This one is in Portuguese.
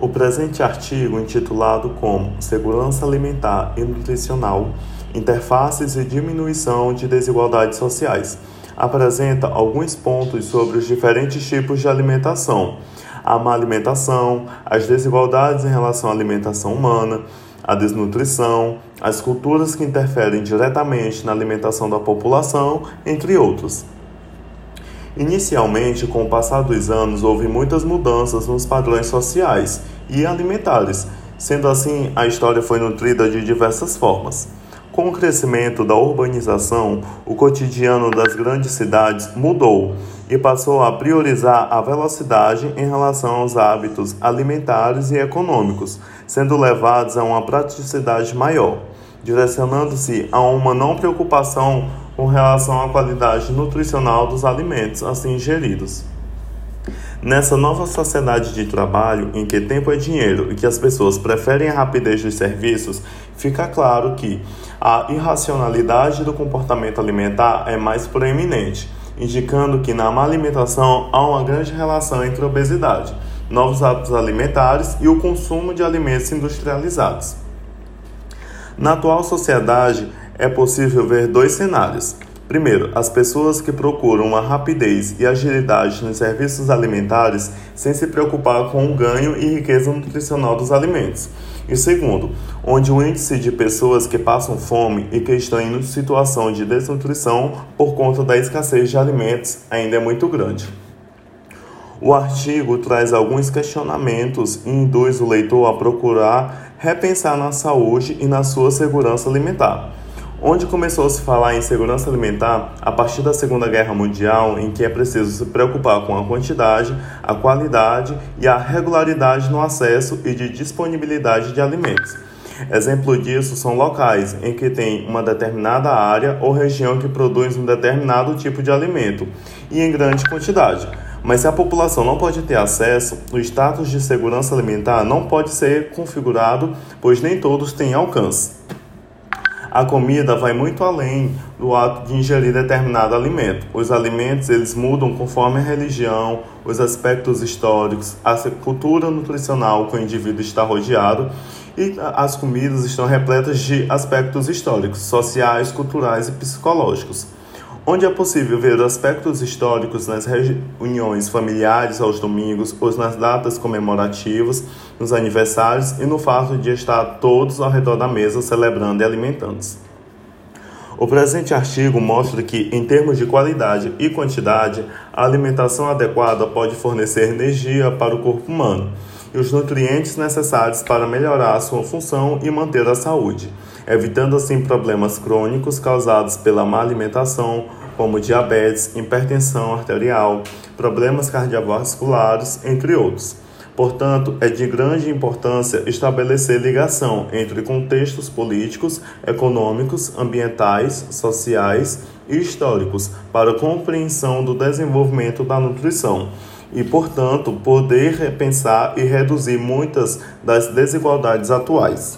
O presente artigo, intitulado como Segurança Alimentar e Nutricional, Interfaces e Diminuição de Desigualdades Sociais, apresenta alguns pontos sobre os diferentes tipos de alimentação, a má alimentação, as desigualdades em relação à alimentação humana, a desnutrição, as culturas que interferem diretamente na alimentação da população, entre outros. Inicialmente, com o passar dos anos, houve muitas mudanças nos padrões sociais e alimentares. Sendo assim, a história foi nutrida de diversas formas. Com o crescimento da urbanização, o cotidiano das grandes cidades mudou e passou a priorizar a velocidade em relação aos hábitos alimentares e econômicos, sendo levados a uma praticidade maior, direcionando-se a uma não preocupação relação à qualidade nutricional dos alimentos assim ingeridos. Nessa nova sociedade de trabalho, em que tempo é dinheiro e que as pessoas preferem a rapidez dos serviços, fica claro que a irracionalidade do comportamento alimentar é mais proeminente, indicando que na má alimentação há uma grande relação entre obesidade, novos hábitos alimentares e o consumo de alimentos industrializados. Na atual sociedade, é possível ver dois cenários. Primeiro, as pessoas que procuram uma rapidez e agilidade nos serviços alimentares sem se preocupar com o ganho e riqueza nutricional dos alimentos. E segundo, onde o índice de pessoas que passam fome e que estão em situação de desnutrição por conta da escassez de alimentos ainda é muito grande. O artigo traz alguns questionamentos e induz o leitor a procurar repensar na saúde e na sua segurança alimentar onde começou a se falar em segurança alimentar a partir da Segunda Guerra Mundial, em que é preciso se preocupar com a quantidade, a qualidade e a regularidade no acesso e de disponibilidade de alimentos. Exemplo disso são locais em que tem uma determinada área ou região que produz um determinado tipo de alimento e em grande quantidade. Mas se a população não pode ter acesso, o status de segurança alimentar não pode ser configurado, pois nem todos têm alcance. A comida vai muito além do ato de ingerir determinado alimento. Os alimentos eles mudam conforme a religião, os aspectos históricos, a cultura nutricional que o indivíduo está rodeado e as comidas estão repletas de aspectos históricos, sociais, culturais e psicológicos onde é possível ver aspectos históricos nas reuniões familiares aos domingos ou nas datas comemorativas, nos aniversários e no fato de estar todos ao redor da mesa celebrando e alimentando-se. O presente artigo mostra que, em termos de qualidade e quantidade, a alimentação adequada pode fornecer energia para o corpo humano e os nutrientes necessários para melhorar a sua função e manter a saúde, evitando assim problemas crônicos causados pela má alimentação, como diabetes, hipertensão arterial, problemas cardiovasculares, entre outros. Portanto, é de grande importância estabelecer ligação entre contextos políticos, econômicos, ambientais, sociais e históricos para compreensão do desenvolvimento da nutrição e, portanto, poder repensar e reduzir muitas das desigualdades atuais.